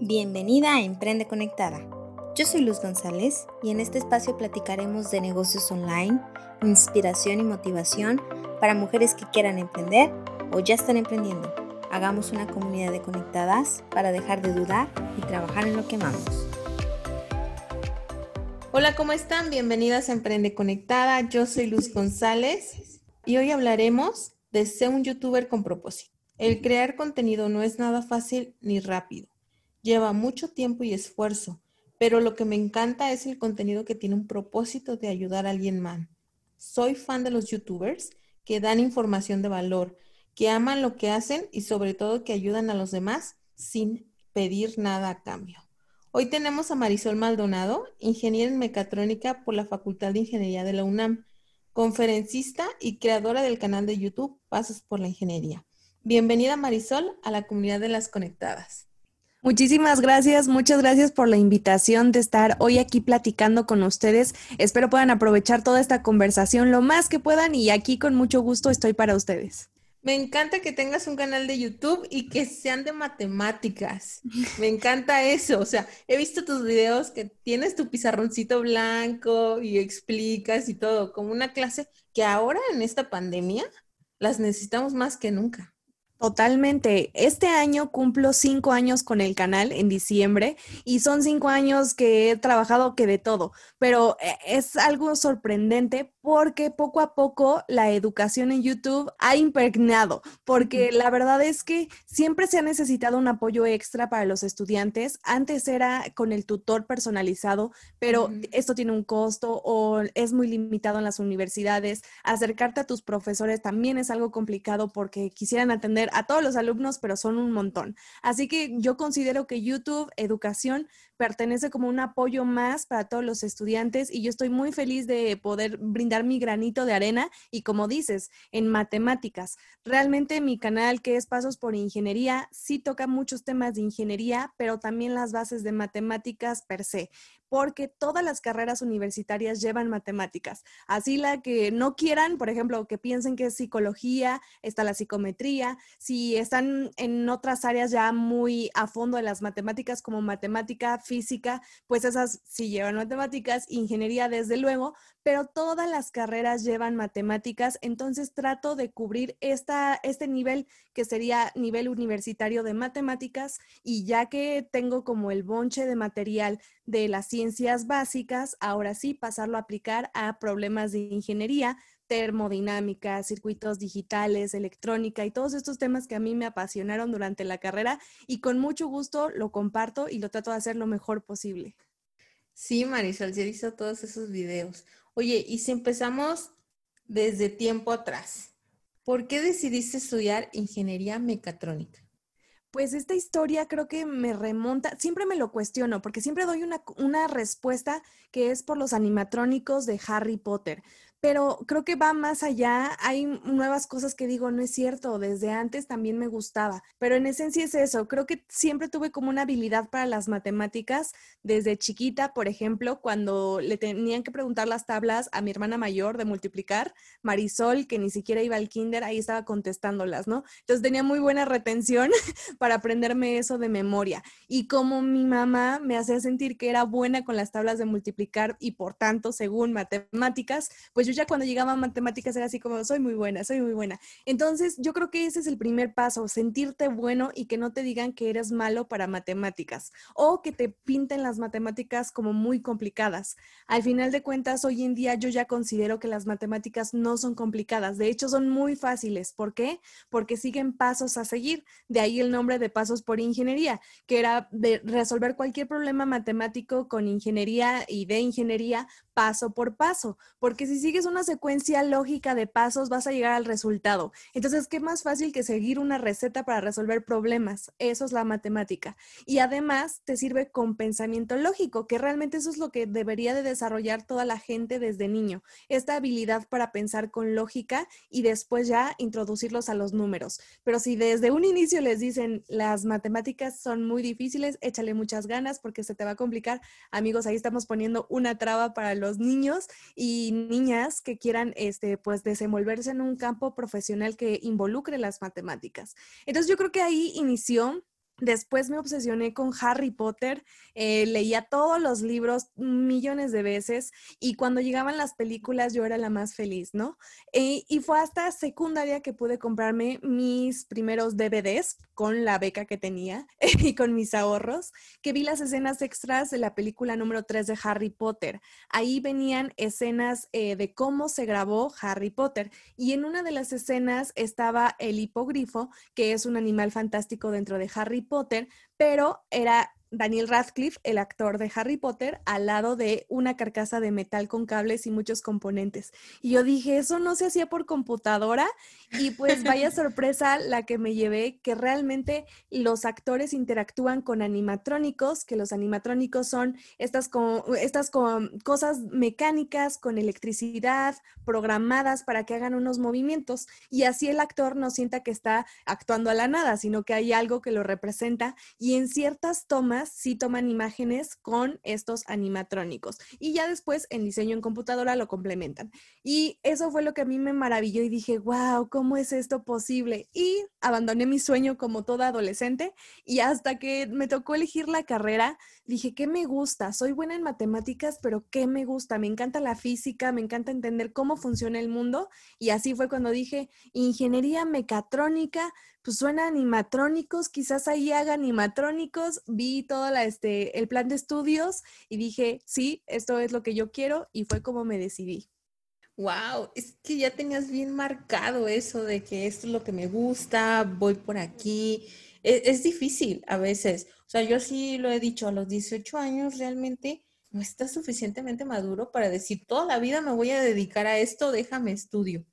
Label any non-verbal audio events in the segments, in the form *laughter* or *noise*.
Bienvenida a Emprende Conectada. Yo soy Luz González y en este espacio platicaremos de negocios online, inspiración y motivación para mujeres que quieran emprender o ya están emprendiendo. Hagamos una comunidad de conectadas para dejar de dudar y trabajar en lo que amamos. Hola, ¿cómo están? Bienvenidas a Emprende Conectada. Yo soy Luz González y hoy hablaremos de ser un youtuber con propósito. El crear contenido no es nada fácil ni rápido Lleva mucho tiempo y esfuerzo, pero lo que me encanta es el contenido que tiene un propósito de ayudar a alguien más. Soy fan de los youtubers que dan información de valor, que aman lo que hacen y sobre todo que ayudan a los demás sin pedir nada a cambio. Hoy tenemos a Marisol Maldonado, ingeniera en mecatrónica por la Facultad de Ingeniería de la UNAM, conferencista y creadora del canal de YouTube Pasos por la Ingeniería. Bienvenida Marisol a la comunidad de las conectadas. Muchísimas gracias, muchas gracias por la invitación de estar hoy aquí platicando con ustedes. Espero puedan aprovechar toda esta conversación lo más que puedan y aquí con mucho gusto estoy para ustedes. Me encanta que tengas un canal de YouTube y que sean de matemáticas. Me encanta eso. O sea, he visto tus videos que tienes tu pizarroncito blanco y explicas y todo, como una clase que ahora en esta pandemia las necesitamos más que nunca. Totalmente. Este año cumplo cinco años con el canal en diciembre y son cinco años que he trabajado que de todo, pero eh, es algo sorprendente porque poco a poco la educación en YouTube ha impregnado, porque la verdad es que siempre se ha necesitado un apoyo extra para los estudiantes. Antes era con el tutor personalizado, pero esto tiene un costo o es muy limitado en las universidades. Acercarte a tus profesores también es algo complicado porque quisieran atender a todos los alumnos, pero son un montón. Así que yo considero que YouTube, educación, pertenece como un apoyo más para todos los estudiantes y yo estoy muy feliz de poder brindar mi granito de arena y como dices, en matemáticas. Realmente mi canal que es Pasos por Ingeniería sí toca muchos temas de ingeniería, pero también las bases de matemáticas per se porque todas las carreras universitarias llevan matemáticas. Así la que no quieran, por ejemplo, que piensen que es psicología, está la psicometría, si están en otras áreas ya muy a fondo de las matemáticas como matemática, física, pues esas sí llevan matemáticas, ingeniería desde luego, pero todas las carreras llevan matemáticas, entonces trato de cubrir esta, este nivel que sería nivel universitario de matemáticas y ya que tengo como el bonche de material de las ciencias básicas, ahora sí pasarlo a aplicar a problemas de ingeniería, termodinámica, circuitos digitales, electrónica y todos estos temas que a mí me apasionaron durante la carrera y con mucho gusto lo comparto y lo trato de hacer lo mejor posible. Sí, Marisol, ya hizo todos esos videos. Oye, y si empezamos desde tiempo atrás, ¿por qué decidiste estudiar ingeniería mecatrónica? Pues esta historia creo que me remonta, siempre me lo cuestiono, porque siempre doy una, una respuesta que es por los animatrónicos de Harry Potter pero creo que va más allá. Hay nuevas cosas que digo, no es cierto, desde antes también me gustaba, pero en esencia es eso. Creo que siempre tuve como una habilidad para las matemáticas desde chiquita, por ejemplo, cuando le tenían que preguntar las tablas a mi hermana mayor de multiplicar, Marisol, que ni siquiera iba al kinder, ahí estaba contestándolas, ¿no? Entonces tenía muy buena retención *laughs* para aprenderme eso de memoria. Y como mi mamá me hacía sentir que era buena con las tablas de multiplicar y por tanto, según matemáticas, pues yo ya cuando llegaba a matemáticas era así como, soy muy buena, soy muy buena. Entonces, yo creo que ese es el primer paso, sentirte bueno y que no te digan que eres malo para matemáticas o que te pinten las matemáticas como muy complicadas. Al final de cuentas, hoy en día yo ya considero que las matemáticas no son complicadas, de hecho son muy fáciles. ¿Por qué? Porque siguen pasos a seguir. De ahí el nombre de pasos por ingeniería, que era de resolver cualquier problema matemático con ingeniería y de ingeniería paso por paso, porque si sigues una secuencia lógica de pasos vas a llegar al resultado. Entonces, ¿qué más fácil que seguir una receta para resolver problemas? Eso es la matemática. Y además te sirve con pensamiento lógico, que realmente eso es lo que debería de desarrollar toda la gente desde niño, esta habilidad para pensar con lógica y después ya introducirlos a los números. Pero si desde un inicio les dicen las matemáticas son muy difíciles, échale muchas ganas porque se te va a complicar. Amigos, ahí estamos poniendo una traba para los niños y niñas que quieran este, pues, desenvolverse en un campo profesional que involucre las matemáticas. Entonces yo creo que ahí inició Después me obsesioné con Harry Potter, eh, leía todos los libros millones de veces y cuando llegaban las películas yo era la más feliz, ¿no? Eh, y fue hasta secundaria que pude comprarme mis primeros DVDs con la beca que tenía *laughs* y con mis ahorros, que vi las escenas extras de la película número 3 de Harry Potter. Ahí venían escenas eh, de cómo se grabó Harry Potter y en una de las escenas estaba el hipogrifo, que es un animal fantástico dentro de Harry Potter, pero era Daniel Radcliffe, el actor de Harry Potter, al lado de una carcasa de metal con cables y muchos componentes. Y yo dije, eso no se hacía por computadora. Y pues vaya *laughs* sorpresa la que me llevé, que realmente los actores interactúan con animatrónicos, que los animatrónicos son estas, estas cosas mecánicas con electricidad programadas para que hagan unos movimientos. Y así el actor no sienta que está actuando a la nada, sino que hay algo que lo representa. Y en ciertas tomas, sí toman imágenes con estos animatrónicos y ya después en diseño en computadora lo complementan. Y eso fue lo que a mí me maravilló y dije, wow, ¿cómo es esto posible? Y abandoné mi sueño como toda adolescente y hasta que me tocó elegir la carrera, dije, ¿qué me gusta? Soy buena en matemáticas, pero ¿qué me gusta? Me encanta la física, me encanta entender cómo funciona el mundo y así fue cuando dije, ingeniería mecatrónica, pues suena animatrónicos, quizás ahí haga animatrónicos, vi todo la, este, el plan de estudios y dije, sí, esto es lo que yo quiero y fue como me decidí. Wow, es que ya tenías bien marcado eso de que esto es lo que me gusta, voy por aquí. Es, es, difícil a veces. O sea, yo sí lo he dicho, a los 18 años realmente no estás suficientemente maduro para decir, toda la vida me voy a dedicar a esto, déjame estudio.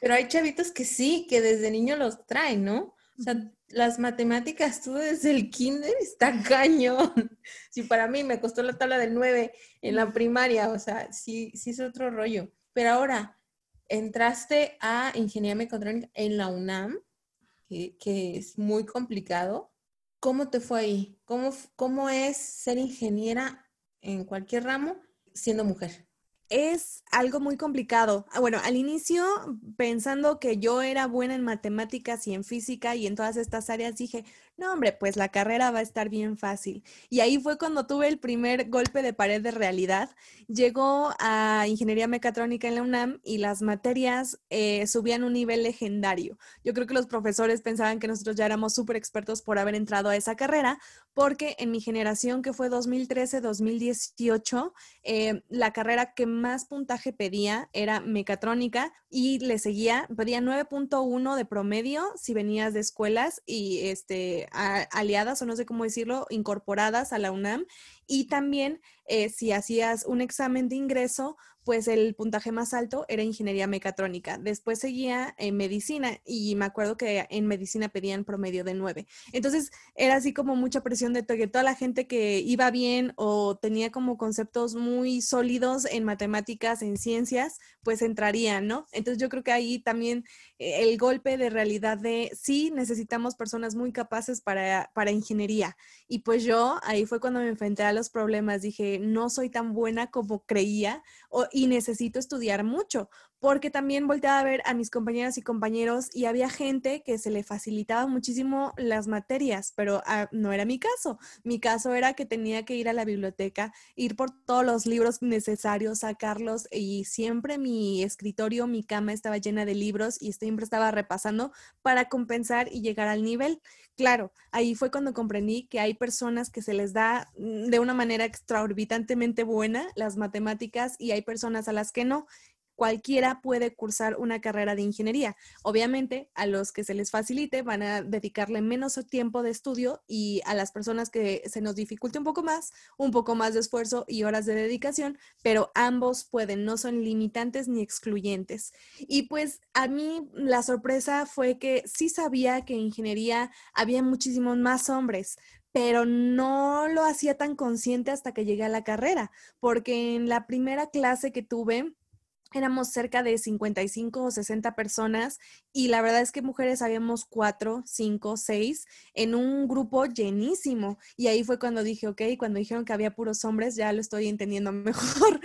Pero hay chavitos que sí, que desde niño los traen, ¿no? O sea, las matemáticas, tú desde el kinder está cañón. Si para mí me costó la tabla del 9 en la primaria, o sea, sí, sí es otro rollo. Pero ahora, entraste a ingeniería mecatrónica en la UNAM, que, que, es muy complicado. ¿Cómo te fue ahí? ¿Cómo, ¿Cómo es ser ingeniera en cualquier ramo siendo mujer? Es algo muy complicado. Ah, bueno, al inicio, pensando que yo era buena en matemáticas y en física y en todas estas áreas, dije, no, hombre, pues la carrera va a estar bien fácil. Y ahí fue cuando tuve el primer golpe de pared de realidad. Llegó a ingeniería mecatrónica en la UNAM y las materias eh, subían un nivel legendario. Yo creo que los profesores pensaban que nosotros ya éramos súper expertos por haber entrado a esa carrera, porque en mi generación, que fue 2013-2018, eh, la carrera que más puntaje pedía era mecatrónica y le seguía, pedía 9.1 de promedio si venías de escuelas y este, aliadas o no sé cómo decirlo, incorporadas a la UNAM. Y también eh, si hacías un examen de ingreso, pues el puntaje más alto era ingeniería mecatrónica. Después seguía en medicina y me acuerdo que en medicina pedían promedio de 9. Entonces era así como mucha presión de que toda la gente que iba bien o tenía como conceptos muy sólidos en matemáticas, en ciencias, pues entrarían, ¿no? Entonces yo creo que ahí también eh, el golpe de realidad de sí necesitamos personas muy capaces para, para ingeniería. Y pues yo ahí fue cuando me enfrenté a los problemas. Dije, no soy tan buena como creía y necesito estudiar mucho, porque también volteaba a ver a mis compañeras y compañeros y había gente que se le facilitaba muchísimo las materias, pero ah, no era mi caso. Mi caso era que tenía que ir a la biblioteca, ir por todos los libros necesarios, sacarlos y siempre mi escritorio, mi cama estaba llena de libros y siempre estaba repasando para compensar y llegar al nivel. Claro, ahí fue cuando comprendí que hay personas que se les da mm, de una manera extraorbitantemente buena las matemáticas y hay personas a las que no cualquiera puede cursar una carrera de ingeniería. Obviamente, a los que se les facilite van a dedicarle menos tiempo de estudio y a las personas que se nos dificulte un poco más, un poco más de esfuerzo y horas de dedicación, pero ambos pueden, no son limitantes ni excluyentes. Y pues a mí la sorpresa fue que sí sabía que en ingeniería había muchísimos más hombres, pero no lo hacía tan consciente hasta que llegué a la carrera, porque en la primera clase que tuve, éramos cerca de 55 o 60 personas y la verdad es que mujeres habíamos cuatro, cinco, seis en un grupo llenísimo. Y ahí fue cuando dije, ok, cuando dijeron que había puros hombres, ya lo estoy entendiendo *laughs* mejor.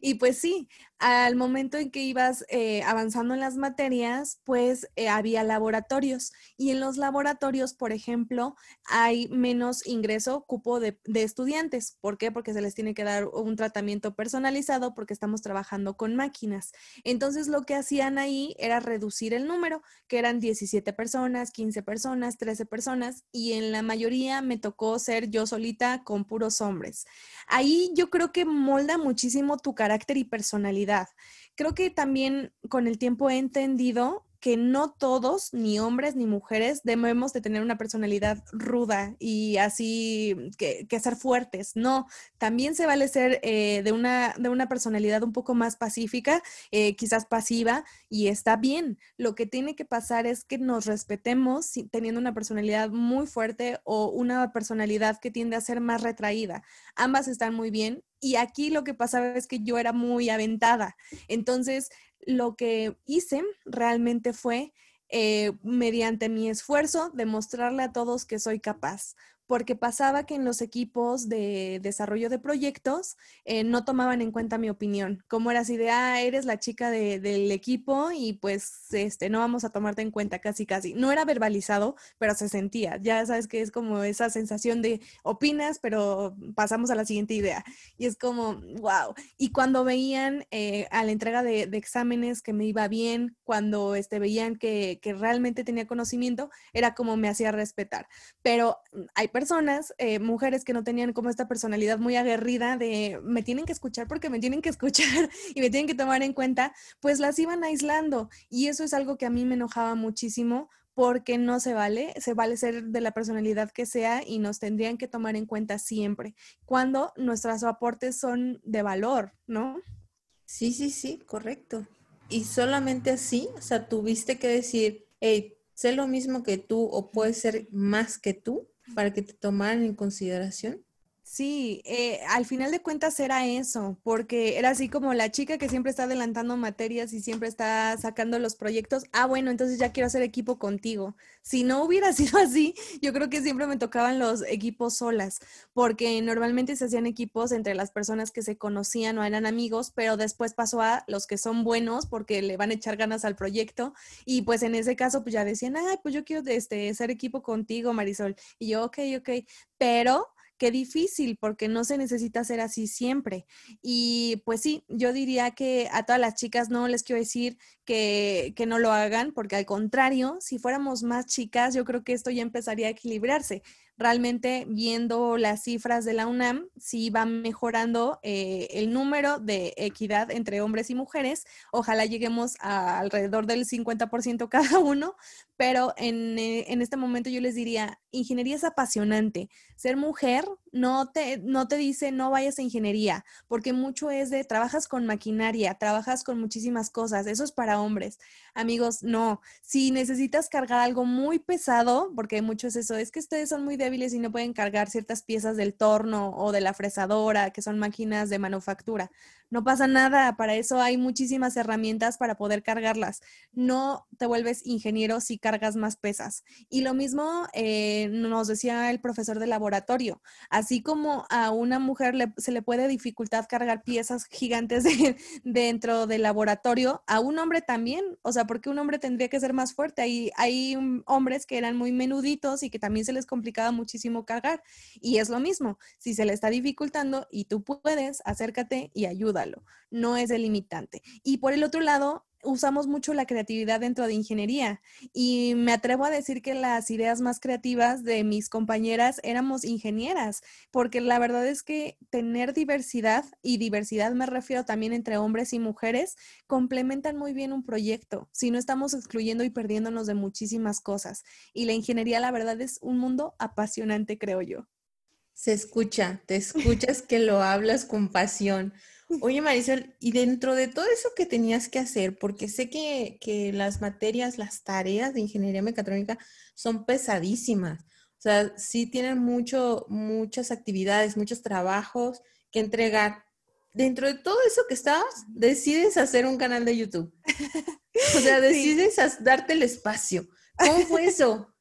y pues sí, al momento en que ibas eh, avanzando en las materias, pues eh, había laboratorios. Y en los laboratorios, por ejemplo, hay menos ingreso, cupo de, de estudiantes. ¿Por qué? Porque se les tiene que dar un tratamiento personalizado porque estamos trabajando con máquinas. Entonces, lo que hacían ahí era reducir el número que eran 17 personas, 15 personas, 13 personas, y en la mayoría me tocó ser yo solita con puros hombres. Ahí yo creo que molda muchísimo tu carácter y personalidad. Creo que también con el tiempo he entendido que no todos, ni hombres ni mujeres, debemos de tener una personalidad ruda y así que, ser fuertes. No, también se vale ser eh, de, una, de una personalidad un poco más pacífica, eh, quizás pasiva, y está bien. Lo que tiene que pasar es que nos respetemos teniendo una personalidad muy fuerte o una personalidad que tiende a ser más retraída. Ambas están muy bien. Y aquí lo que pasaba es que yo era muy aventada. Entonces, lo que hice realmente fue, eh, mediante mi esfuerzo, demostrarle a todos que soy capaz porque pasaba que en los equipos de desarrollo de proyectos eh, no tomaban en cuenta mi opinión, como era así de, ah, eres la chica del equipo y pues este, no vamos a tomarte en cuenta casi casi. No era verbalizado, pero se sentía. Ya sabes que es como esa sensación de opinas, pero pasamos a la siguiente idea. Y es como, wow. Y cuando veían eh, a la entrega de, exámenes que me iba bien, cuando este, veían que, que realmente tenía conocimiento, era como me hacía respetar. Pero mm, hay personas personas, eh, mujeres que no tenían como esta personalidad muy aguerrida de me tienen que escuchar porque me tienen que *laughs* escuchar y me tienen que tomar en cuenta, pues las iban aislando. Y eso es algo que a mí me enojaba muchísimo porque no se vale, se vale ser de la personalidad que sea y nos tendrían que tomar en cuenta siempre, cuando nuestros aportes son de valor, ¿no? Sí, sí, sí, correcto. Y solamente así, o sea, tuviste que decir, hey, sé lo mismo que tú o puedes ser más que tú para que te tomaran en consideración? Sí, eh, al final de cuentas era eso, porque era así como la chica que siempre está adelantando materias y siempre está sacando los proyectos. Ah, bueno, entonces ya quiero hacer equipo contigo. Si no hubiera *laughs* sido así, yo creo que siempre me tocaban los equipos solas, porque normalmente se hacían equipos entre las personas que se conocían o eran amigos, pero después pasó a los que son buenos porque le van a echar ganas al proyecto y pues en ese caso pues ya decían, ay, pues yo quiero este, hacer equipo contigo, Marisol. Y yo, ok, ok, pero qué difícil, porque no se necesita ser así siempre. Y pues sí, yo diría que a todas las chicas no les quiero decir que, que no lo hagan, porque al contrario, si fuéramos más chicas, yo creo que esto ya empezaría a equilibrarse realmente viendo las cifras de la UNAM, sí va mejorando eh, el número de equidad entre hombres y mujeres. Ojalá lleguemos a alrededor del 50% cada uno, pero en, eh, en, este momento yo les diría, ingeniería es apasionante. Ser mujer no te, no te dice no vayas a ingeniería, porque mucho es de trabajas con maquinaria, trabajas con muchísimas cosas, eso es para hombres. Amigos, no, si necesitas cargar algo muy pesado, porque mucho es eso, es que ustedes son muy débiles y no pueden cargar ciertas piezas del torno o de la fresadora, que son máquinas de manufactura. No pasa nada, para eso hay muchísimas herramientas para poder cargarlas. No te vuelves ingeniero si cargas más pesas. Y lo mismo eh, nos decía el profesor de laboratorio. Así como a una mujer se le puede dificultar cargar piezas gigantes dentro del laboratorio, a un hombre también. O sea, porque un hombre tendría que ser más fuerte. Hay, hay hombres que eran muy menuditos y que también se les complicaba muchísimo cargar. Y es lo mismo. Si se le está dificultando y tú puedes, acércate y ayuda no es el limitante. Y por el otro lado, usamos mucho la creatividad dentro de ingeniería y me atrevo a decir que las ideas más creativas de mis compañeras éramos ingenieras, porque la verdad es que tener diversidad, y diversidad me refiero también entre hombres y mujeres, complementan muy bien un proyecto, si no estamos excluyendo y perdiéndonos de muchísimas cosas. Y la ingeniería, la verdad, es un mundo apasionante, creo yo. Se escucha, te escuchas que lo hablas con pasión. Oye, Marisol, y dentro de todo eso que tenías que hacer, porque sé que, que, las materias, las tareas de ingeniería mecatrónica son pesadísimas. O sea, sí tienen mucho, muchas actividades, muchos trabajos que entregar. dentro de todo eso que estabas, decides hacer un canal de YouTube. O sea, *laughs* decides darte el espacio. ¿Cómo fue eso?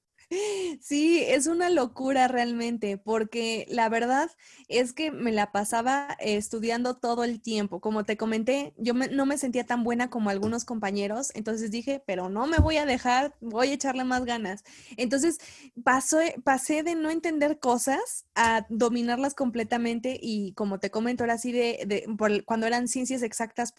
Sí, es una locura realmente, porque la verdad es que me la pasaba estudiando todo el tiempo. Como te comenté, yo no me sentía tan buena como algunos compañeros, entonces dije, pero no me voy a dejar, voy a echarle más ganas. Entonces pasé de no entender cosas a dominarlas completamente y como te comento, ahora sí de, cuando eran ciencias exactas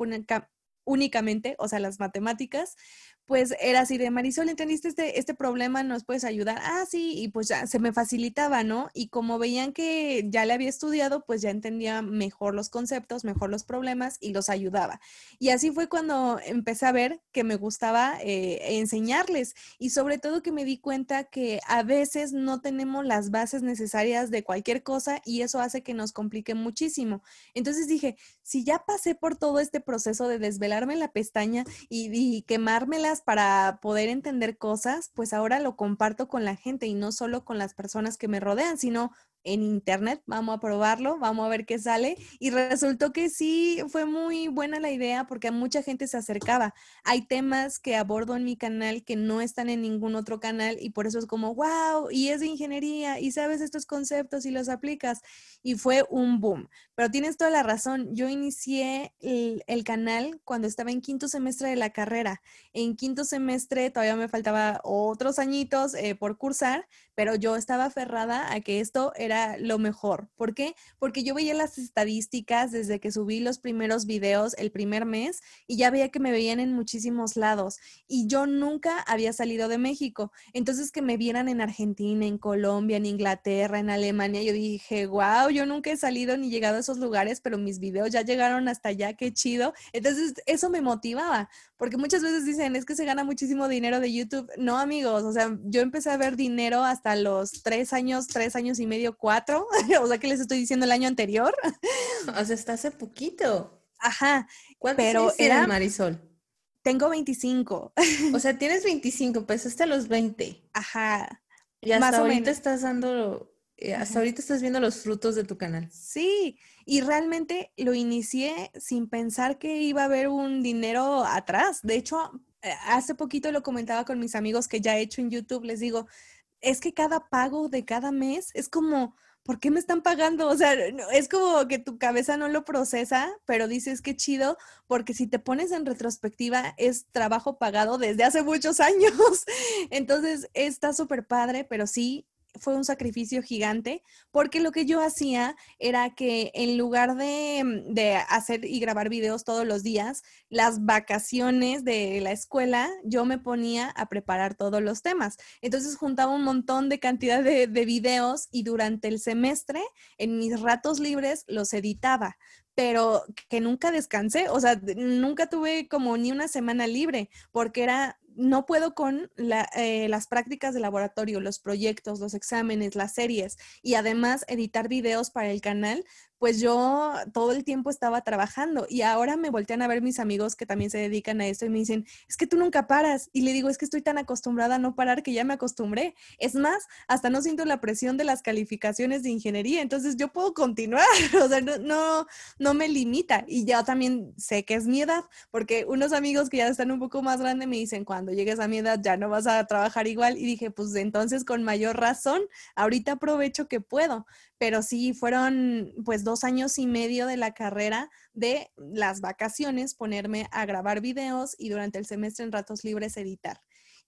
únicamente, o sea, las matemáticas, pues era así de Marisol, ¿entendiste este, este problema? ¿Nos puedes ayudar? Ah, sí, y pues ya se me facilitaba, ¿no? Y como veían que ya le había estudiado, pues ya entendía mejor los conceptos, mejor los problemas y los ayudaba. Y así fue cuando empecé a ver que me gustaba eh, enseñarles y sobre todo que me di cuenta que a veces no tenemos las bases necesarias de cualquier cosa y eso hace que nos complique muchísimo. Entonces dije, si ya pasé por todo este proceso de desvelarme la pestaña y, y para poder entender cosas, pues ahora lo comparto con la gente y no solo con las personas que me rodean, sino en internet, vamos a probarlo, vamos a ver qué sale. Y resultó que sí, fue muy buena la idea porque mucha gente se acercaba. Hay temas que abordo en mi canal que no están en ningún otro canal y por eso es como, wow, y es de ingeniería y sabes estos conceptos y los aplicas. Y fue un boom. Pero tienes toda la razón, yo inicié el, canal cuando estaba en quinto semestre de la carrera. En quinto semestre todavía me faltaba otros añitos eh, por cursar, pero yo estaba aferrada a que esto era lo mejor. ¿Por qué? Porque yo veía las estadísticas desde que subí los primeros videos el primer mes y ya veía que me veían en muchísimos lados y yo nunca había salido de México. Entonces que me vieran en Argentina, en Colombia, en Inglaterra, en Alemania, yo dije, wow, yo nunca he salido ni llegado a esos lugares, pero mis videos ya llegaron hasta allá, qué chido. Entonces eso me motivaba, porque muchas veces dicen, es que se gana muchísimo dinero de YouTube. No, amigos, o sea, yo empecé a ver dinero hasta los tres años, tres años y medio, cuatro. *laughs* o sea, que les estoy diciendo el año anterior. *laughs* o sea, está hace poquito. Ajá. ¿Cuántos pero era Marisol? Tengo 25. o sea, *laughs* tienes 25, pues hasta los 20. Ajá. Y hasta ahorita estás dando, eh, hasta ahorita estás viendo los frutos de tu canal. Sí, y realmente lo inicié sin pensar que iba a haber un dinero atrás. De hecho, eh, hace poquito lo comentaba con mis amigos que ya he hecho en YouTube. Les digo, es que cada pago de cada mes es como, ¿por qué me están pagando? O sea, es como que tu cabeza no lo procesa, pero dices que chido, porque si te pones en retrospectiva, es trabajo pagado desde hace muchos *laughs* años. Entonces, está súper padre, pero sí, fue un sacrificio gigante porque lo que yo hacía era que en lugar de, mm, de, hacer y grabar videos todos los días, las vacaciones de la escuela, yo me ponía a preparar todos los temas. Entonces juntaba un montón de cantidad de, de videos y durante el semestre, en mis ratos libres, los editaba pero que nunca descansé, o sea, nunca tuve como ni una semana libre, porque era no puedo con eh, las prácticas de laboratorio, los proyectos, los exámenes, las series y además editar videos para el canal, pues yo todo el tiempo estaba trabajando y ahora me voltean a ver mis amigos que también se dedican a esto y me dicen, es que tú nunca paras. Y le digo, es que estoy tan acostumbrada a no parar que ya me acostumbré. Es más, hasta no siento la presión de las calificaciones de ingeniería, entonces yo puedo continuar, *laughs* o sea, no, no, me limita. Y ya también sé que es mi edad, porque unos amigos que ya están un poco más grandes me dicen, cuando llegues a mi edad ya no vas a trabajar igual. Y dije, pues entonces con mayor razón, ahorita aprovecho que puedo pero sí fueron pues dos años y medio de la carrera de las vacaciones, ponerme a grabar videos y durante el semestre en ratos libres editar.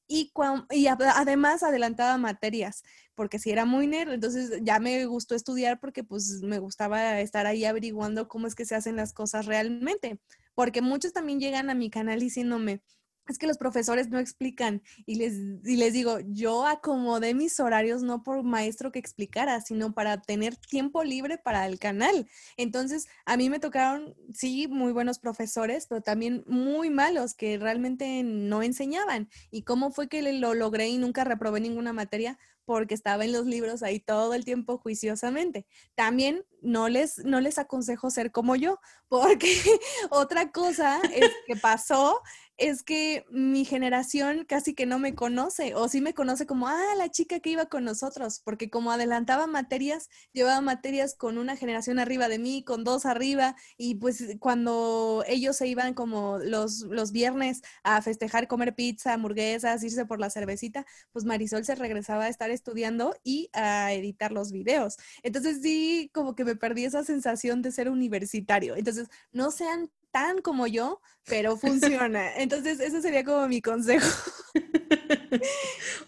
Y, y además adelantaba materias, porque si era muy nerd, entonces ya me gustó estudiar porque pues me gustaba estar ahí averiguando cómo es que se hacen las cosas realmente, porque muchos también llegan a mi canal diciéndome, es que los profesores no explican y les, y les digo, yo acomodé mis horarios no por maestro que explicara, sino para tener tiempo libre para el canal. Entonces, a mí me tocaron, sí, muy buenos profesores, pero también muy malos que realmente no enseñaban. ¿Y cómo fue que lo logré y nunca reprobé ninguna materia? porque estaba en los libros ahí todo el tiempo juiciosamente. También no les, no les aconsejo ser como yo, porque *laughs* otra cosa es que pasó es que mi generación casi que no me conoce, o sí me conoce como, ah, la chica que iba con nosotros, porque como adelantaba materias, llevaba materias con una generación arriba de mí, con dos arriba, y pues cuando ellos se iban como los, los viernes a festejar, comer pizza, hamburguesas, irse por la cervecita, pues Marisol se regresaba a estar estudiando y a editar los videos. Entonces sí, como que me perdí esa sensación de ser universitario. Entonces, no sean tan como yo, pero *laughs* funciona. Entonces, ese sería como mi consejo.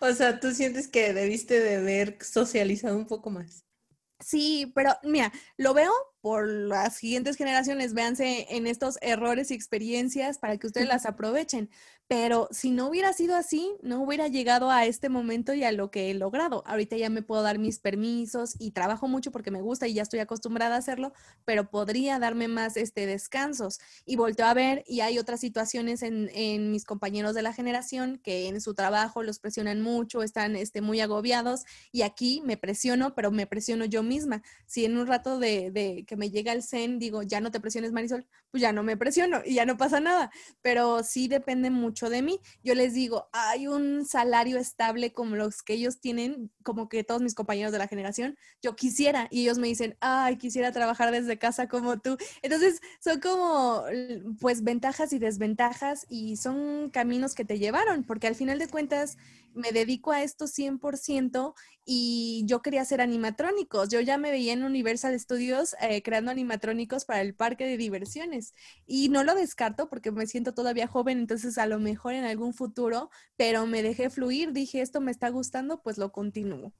o sea, tú sientes que debiste de haber socializado un poco más. Sí, pero mira, lo veo por las siguientes generaciones, véanse en estos errores y experiencias para que ustedes las aprovechen. Pero si no hubiera sido así, no hubiera llegado a este momento y a lo que he logrado. Ahorita ya me puedo dar mis permisos y trabajo mucho porque me gusta y ya estoy acostumbrada a hacerlo, pero podría darme más este, descansos. Y volteo a ver y hay otras situaciones en, en mis compañeros de la generación que en su trabajo los presionan mucho, están este, muy agobiados y aquí me presiono, pero me presiono yo misma. Si en un rato de, de que me llega el zen digo, ya no te presiones Marisol, pues ya no me presiono y ya no pasa nada. Pero sí depende mucho de mí. Yo les digo, hay un salario estable como los que ellos tienen, como que todos mis compañeros de la generación, yo quisiera, y ellos me dicen, ay, quisiera trabajar desde casa como tú. Entonces, son como, pues, ventajas y desventajas y son caminos que te llevaron, porque al final de cuentas me dedico a esto 100% y yo quería hacer animatrónicos. Yo ya me veía en Universal Studios eh, creando animatrónicos para el parque de diversiones y no lo descarto porque me siento todavía joven, entonces a lo mejor en algún futuro, pero me dejé fluir, dije esto me está gustando, pues lo continúo.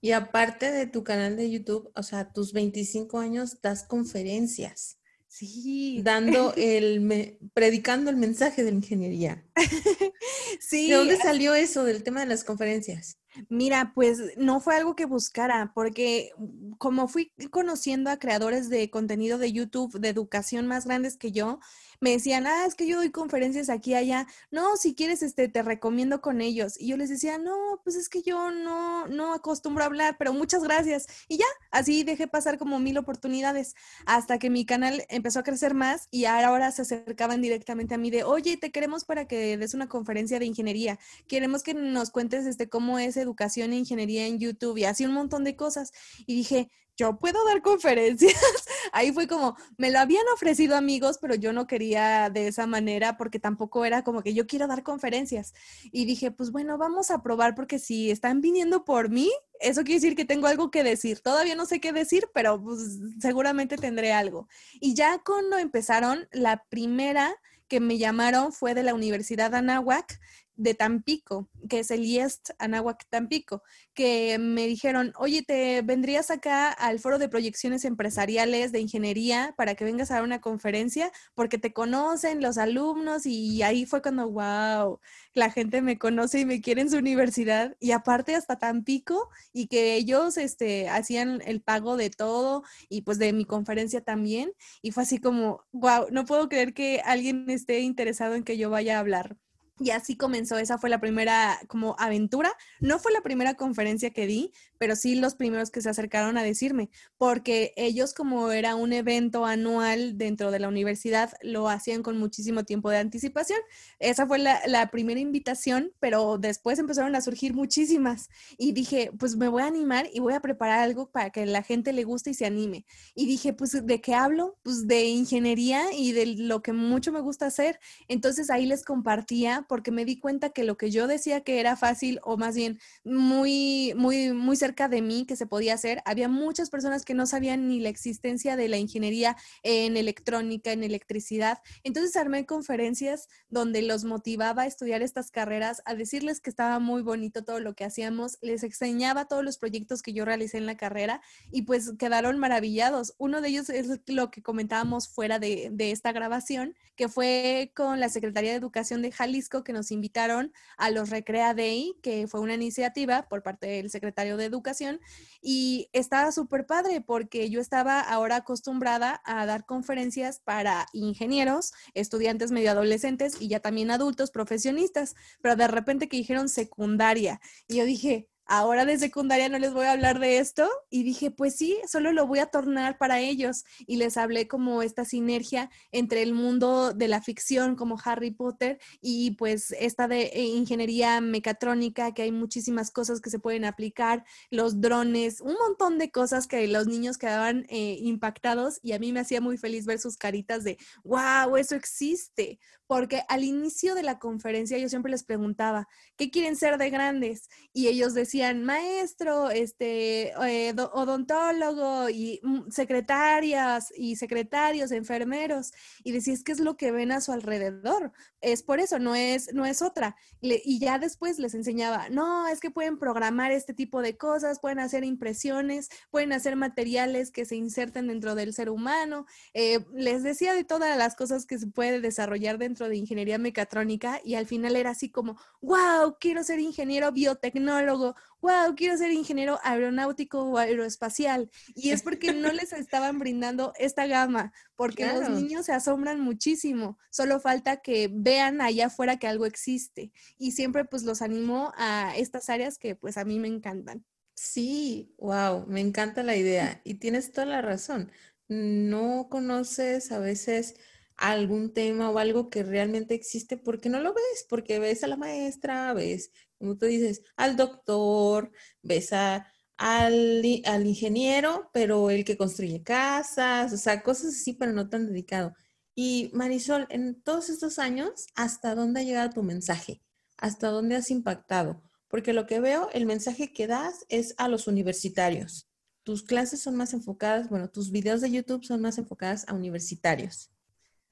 Y aparte de tu canal de YouTube, o sea, tus 25 años das conferencias. Sí. Dando *laughs* el, predicando el mensaje de la ingeniería. *laughs* sí. ¿De dónde salió eso del tema de las conferencias? Mira, pues no fue algo que buscara, porque como fui conociendo a creadores de contenido de YouTube de educación más grandes que yo, me decían, ah, es que yo doy conferencias aquí y allá. No, si quieres, este, te recomiendo con ellos. Y yo les decía, no, pues es que yo no, no acostumbro a hablar, pero muchas gracias. Y ya, así dejé pasar como mil oportunidades hasta que mi canal empezó a crecer más y ahora se acercaban directamente a mí de, oye, te queremos para que des una conferencia de ingeniería. Queremos que nos cuentes este, cómo es educación e ingeniería en YouTube y así un montón de cosas. Y dije, yo puedo dar conferencias. *laughs* Ahí fue como, me lo habían ofrecido amigos, pero yo no quería de esa manera porque tampoco era como que yo quiero dar conferencias. Y dije, pues bueno, vamos a probar porque si están viniendo por mí, eso quiere decir que tengo algo que decir. Todavía no sé qué decir, pero pues, seguramente tendré algo. Y ya cuando empezaron, la primera que me llamaron fue de la Universidad Anáhuac, de Tampico, que es el IEST Anáhuac Tampico, que me dijeron, oye, ¿te vendrías acá al foro de proyecciones empresariales de ingeniería para que vengas a dar una conferencia? Porque te conocen los alumnos y ahí fue cuando, wow, la gente me conoce y me quiere en su universidad y aparte hasta Tampico y que ellos este, hacían el pago de todo y pues de mi conferencia también y fue así como, wow, no puedo creer que alguien esté interesado en que yo vaya a hablar. Y así comenzó, esa fue la primera como aventura. No fue la primera conferencia que di, pero sí los primeros que se acercaron a decirme, porque ellos como era un evento anual dentro de la universidad, lo hacían con muchísimo tiempo de anticipación. Esa fue la, primera invitación, pero después empezaron a surgir muchísimas. Y dije, pues me voy a animar y voy a preparar algo para que la gente le guste y se anime. Y dije, pues ¿de qué hablo? Pues de ingeniería y de lo que mucho me gusta hacer. Entonces ahí les compartía porque me di cuenta que lo que yo decía que era fácil o más bien muy, muy, muy cerca de mí que se podía hacer, había muchas personas que no sabían ni la existencia de la ingeniería en electrónica, en electricidad. Entonces armé conferencias donde los motivaba a estudiar estas carreras, a decirles que estaba muy bonito todo lo que hacíamos, les enseñaba todos los proyectos que yo realicé en la carrera y pues quedaron maravillados. Uno de ellos es lo que comentábamos fuera de, de esta grabación, que fue con la Secretaría de Educación de Jalisco que nos invitaron a los Recrea Day, que fue una iniciativa por parte del secretario de Educación, y estaba súper padre porque yo estaba ahora acostumbrada a dar conferencias para ingenieros, estudiantes medio adolescentes y ya también adultos profesionistas, pero de repente que dijeron secundaria, y yo dije, ahora de secundaria no les voy a hablar de esto. Y dije, pues sí, solo lo voy a tornar para ellos. Y les hablé como esta sinergia entre el mundo de la ficción como Harry Potter y pues esta de eh, ingeniería mecatrónica, que hay muchísimas cosas que se pueden aplicar, los drones, un montón de cosas que los niños quedaban eh, impactados y a mí me hacía muy feliz ver sus caritas de, wow, eso existe. Porque al inicio de la conferencia yo siempre les preguntaba, ¿qué quieren ser de grandes? Y ellos decían, decían maestro, este, eh, odontólogo y mm, secretarias y secretarios, enfermeros, y decís qué es lo que ven a su alrededor. Es por eso, no es, no es otra. y ya después les enseñaba, no, es que pueden programar este tipo de cosas, pueden hacer impresiones, pueden hacer materiales que se inserten dentro del ser humano. Eh, les decía de todas las cosas que se puede desarrollar dentro de ingeniería mecatrónica y al final era así como, wow, quiero ser ingeniero biotecnólogo wow, quiero ser ingeniero aeronáutico o aeroespacial. Y es porque no les *laughs* estaban brindando esta gama, porque los niños se asombran muchísimo. Solo falta que vean allá afuera que algo existe. Y siempre pues los animo a estas áreas que pues a mí me encantan. Sí, wow, me encanta la idea. Y tienes toda la razón. No conoces a veces algún tema o algo que realmente existe porque no lo ves, porque ves a la maestra, ves como tú dices, al doctor, ves a, al, al, ingeniero, pero el que construye casas, o sea, cosas así, pero no tan dedicado. Y Marisol, en todos estos años, ¿hasta dónde ha llegado tu mensaje? ¿Hasta dónde has impactado? Porque lo que veo, el mensaje que das es a los universitarios. Tus clases son más enfocadas, bueno, tus videos de YouTube son más enfocadas a universitarios.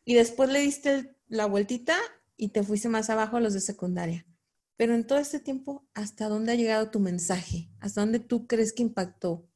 Y después le diste la vueltita y te fuiste más abajo a los de secundaria. Pero en todo este tiempo, ¿hasta dónde ha llegado tu mensaje? ¿Hasta dónde tú crees que impactó?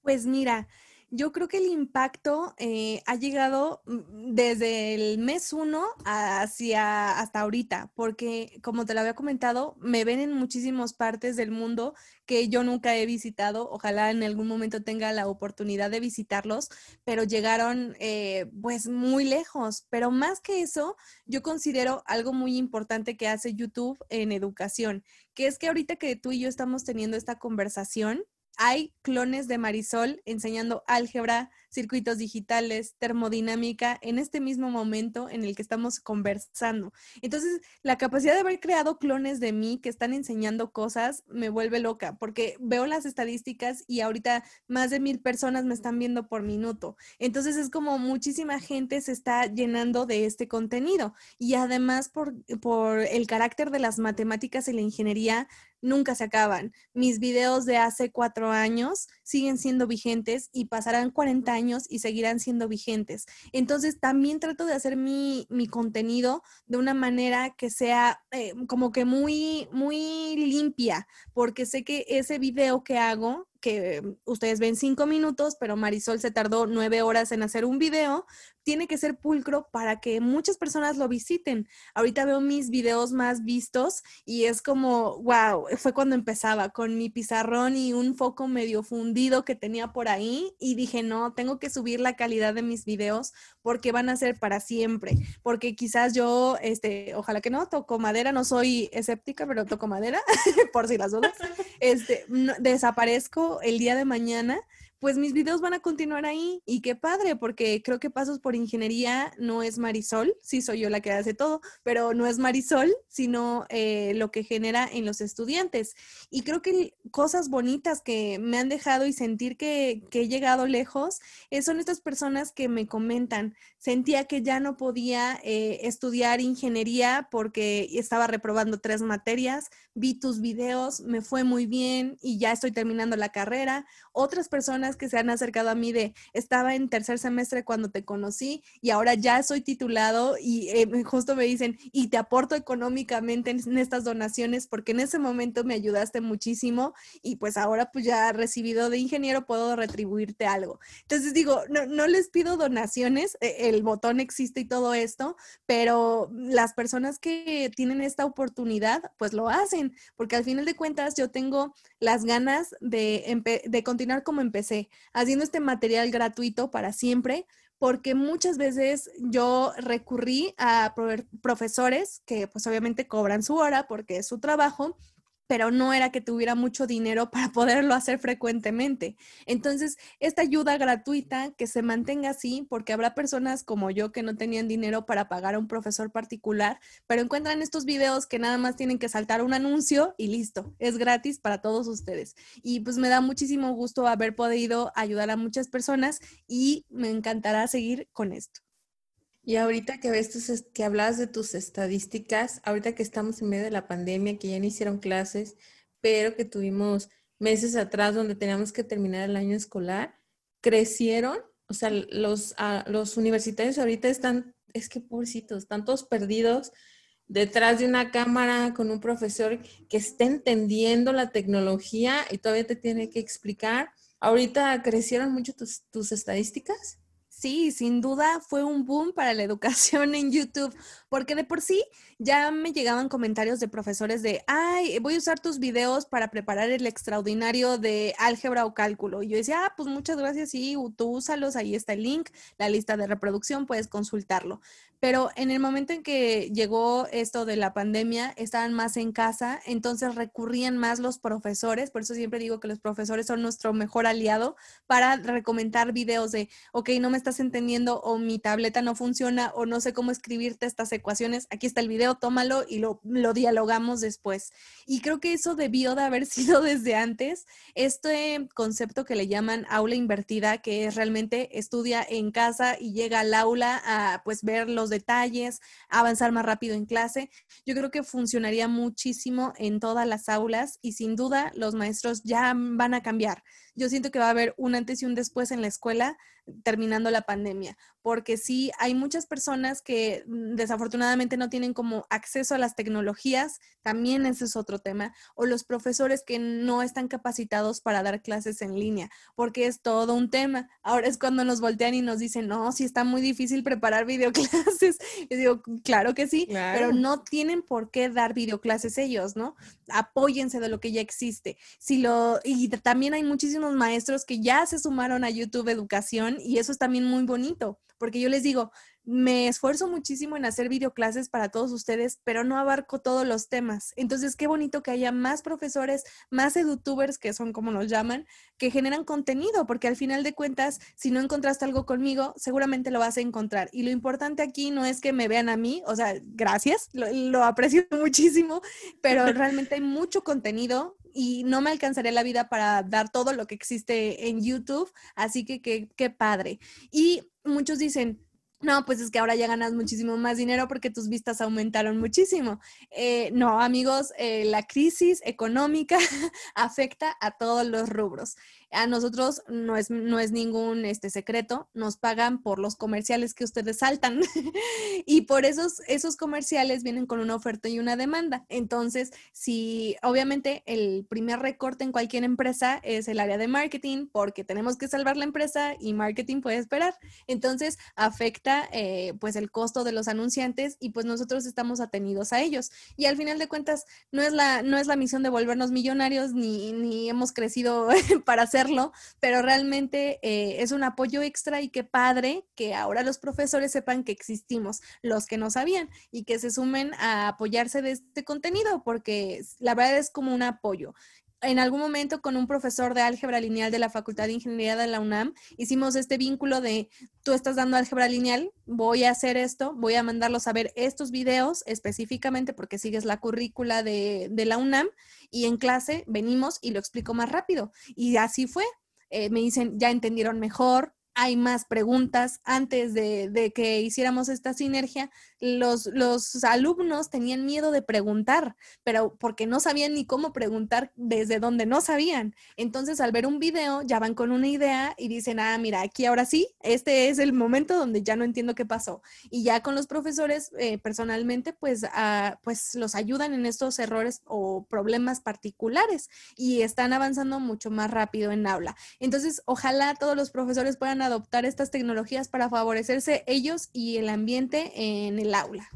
Pues mira, yo creo que el impacto eh, ha llegado mm, desde el mes uno hacia hasta ahorita, porque como te lo había comentado, me ven en muchísimas partes del mundo que yo nunca he visitado. Ojalá en algún momento tenga la oportunidad de visitarlos, pero llegaron eh, pues muy lejos. Pero más que eso, yo considero algo muy importante que hace YouTube en educación, que es que ahorita que tú y yo estamos teniendo esta conversación, hay clones de Marisol enseñando álgebra, circuitos digitales, termodinámica en este mismo momento en el que estamos conversando. Entonces, la capacidad de haber creado clones de mí que están enseñando cosas me vuelve loca porque veo las estadísticas y ahorita más de mil personas me están viendo por minuto. Entonces, es como muchísima gente se está llenando de este contenido y además por, por el carácter de las matemáticas y la ingeniería nunca se acaban. Mis videos de hace cuatro años siguen siendo vigentes y pasarán 40 años y seguirán siendo vigentes. Entonces también trato de hacer mi, contenido de una manera que sea eh, como que muy, muy limpia, porque sé que ese video que hago que ustedes ven cinco minutos, pero Marisol se tardó nueve horas en hacer un video, tiene que ser pulcro para que muchas personas lo visiten. Ahorita veo mis videos más vistos y es como, wow, fue cuando empezaba con mi pizarrón y un foco medio fundido que tenía por ahí y dije, no, tengo que subir la calidad de mis videos porque van a ser para siempre, porque quizás yo, este, ojalá que no, toco madera, no soy escéptica, pero toco madera, *laughs* por si las dudas, este, desaparezco el día de mañana pues mis videos van a continuar ahí y qué padre, porque creo que Pasos por Ingeniería no es Marisol, sí soy yo la que hace todo, pero no es Marisol, sino eh, lo que genera en los estudiantes. Y creo que cosas bonitas que me han dejado y sentir que, he llegado lejos eh, son estas personas que me comentan, sentía que ya no podía eh, estudiar ingeniería porque estaba reprobando tres materias, vi tus videos, me fue muy bien y ya estoy terminando la carrera. Otras personas que se han acercado a mí de, estaba en tercer semestre cuando te conocí y ahora ya soy titulado y eh, justo me dicen, y te aporto económicamente en, estas donaciones porque en ese momento me ayudaste muchísimo y pues ahora pues ya recibido de ingeniero puedo retribuirte algo. Entonces digo, no, no les pido donaciones, e, el botón existe y todo esto, pero las personas que tienen esta oportunidad pues lo hacen porque al final de cuentas yo tengo las ganas de, de continuar como empecé haciendo este material gratuito para siempre, porque muchas veces yo recurrí a profesores que pues obviamente cobran su hora porque es su trabajo pero no era que tuviera mucho dinero para *laughs* poderlo hacer frecuentemente. Entonces, esta ayuda gratuita que se mantenga así, porque habrá personas como yo que no tenían dinero para pagar a un profesor particular, pero encuentran estos videos que nada más tienen que saltar un anuncio y listo, es gratis para todos ustedes. Y pues me da muchísimo gusto haber podido ayudar a muchas personas y me encantará seguir con esto. Y ahorita que ves tus, que hablas de tus estadísticas, ahorita que estamos en medio de la pandemia, que ya no hicieron clases, pero que tuvimos meses atrás donde teníamos que terminar el año escolar, crecieron, o sea, los, ah, los universitarios ahorita están, es que pobrecitos, están todos perdidos detrás de una cámara con un profesor que esté entendiendo la tecnología y todavía te tiene que explicar. Ahorita crecieron mucho tus, tus estadísticas. Sí, sin duda fue un boom para la educación en YouTube, porque de por sí ya me llegaban comentarios de profesores de, ay, voy a usar tus videos para preparar el extraordinario de álgebra o cálculo. Y yo decía, ah, pues muchas gracias, sí, tú úsalos, ahí está el link, la lista de reproducción, puedes consultarlo. Pero en el momento en que llegó esto de la pandemia, estaban más en casa, entonces recurrían más los profesores, por eso siempre digo que los profesores son nuestro mejor aliado para recomendar videos de, ok, no me estás entendiendo o mi tableta no funciona o no sé cómo escribirte estas ecuaciones, aquí está el video, tómalo y lo, lo dialogamos después. Y creo que eso debió de haber *laughs* sido desde antes, este concepto que le llaman aula invertida, que es realmente estudia en casa y llega al aula a pues ver los detalles, avanzar más rápido en clase. Yo creo que funcionaría muchísimo en todas las aulas y sin duda los maestros ya van a cambiar. Yo siento que va a haber un antes y un después en la escuela terminando la pandemia, porque sí hay muchas personas que mm, desafortunadamente no tienen como acceso a las tecnologías, también ese es otro tema, o los profesores que no están capacitados para dar clases en línea, porque es todo un tema. Ahora es cuando nos voltean y nos dicen, no, sí está muy difícil preparar *laughs* videoclases. Yo digo, claro que sí, pero no tienen por qué dar videoclases ellos, ¿no? Apóyense de lo que ya existe. Si lo, y también hay muchísimos maestros que ya se sumaron a YouTube Educación y eso es también muy bonito, porque yo les digo, me esfuerzo muchísimo en hacer videoclases para todos ustedes, pero no abarco todos los temas. Entonces, qué bonito que haya más profesores, más edutubers, que son como nos llaman, que generan contenido, porque al final de cuentas, si no encontraste algo conmigo, seguramente lo vas a encontrar. Y lo importante aquí no es que me vean a mí, o sea, gracias, lo, aprecio *laughs* muchísimo, pero *laughs* realmente hay mucho contenido y no me alcanzaría la vida para dar todo lo que existe en YouTube, así que qué padre. Y muchos dicen, no, pues es que ahora ya ganas muchísimo más dinero porque tus vistas aumentaron muchísimo. Eh, no, amigos, eh, la crisis económica *laughs* afecta a todos los rubros. A nosotros no es, no es ningún este, secreto, nos pagan por los comerciales que ustedes saltan *laughs* y por esos, esos comerciales vienen con una oferta y una demanda. Entonces, si obviamente el primer recorte en cualquier empresa es el área de marketing porque tenemos que salvar la empresa y marketing puede esperar. Entonces, afecta eh, pues el costo de los anunciantes y pues nosotros estamos atenidos a ellos. Y al final de cuentas, no es la, no es la misión de volvernos millonarios ni, ni hemos crecido *laughs* para pero realmente eh, es un apoyo extra y qué padre que ahora los profesores sepan que existimos, los que no sabían, y que se sumen a apoyarse de este contenido, porque la verdad es como un apoyo en algún momento con un profesor de álgebra lineal de la Facultad de Ingeniería de la UNAM, hicimos este vínculo de, tú estás dando álgebra lineal, voy a hacer esto, voy a mandarlos a ver estos videos específicamente porque sigues la currícula de, de la UNAM y en clase venimos y lo explico más rápido. Y así fue. Eh, me dicen, ya entendieron mejor, hay más preguntas. Antes de, que hiciéramos esta sinergia, los, los, alumnos tenían miedo de preguntar, pero porque no sabían ni cómo preguntar desde donde no sabían. Entonces, al ver un video, ya van con una idea y dicen, ah, mira, aquí ahora sí, este es el momento donde ya no entiendo qué pasó. Y ya con los profesores, eh, personalmente, pues, ah, pues los ayudan en estos errores o problemas particulares y están avanzando mucho más rápido en aula. Entonces, ojalá todos los profesores puedan adoptar estas tecnologías para favorecerse ellos y el ambiente en el aula.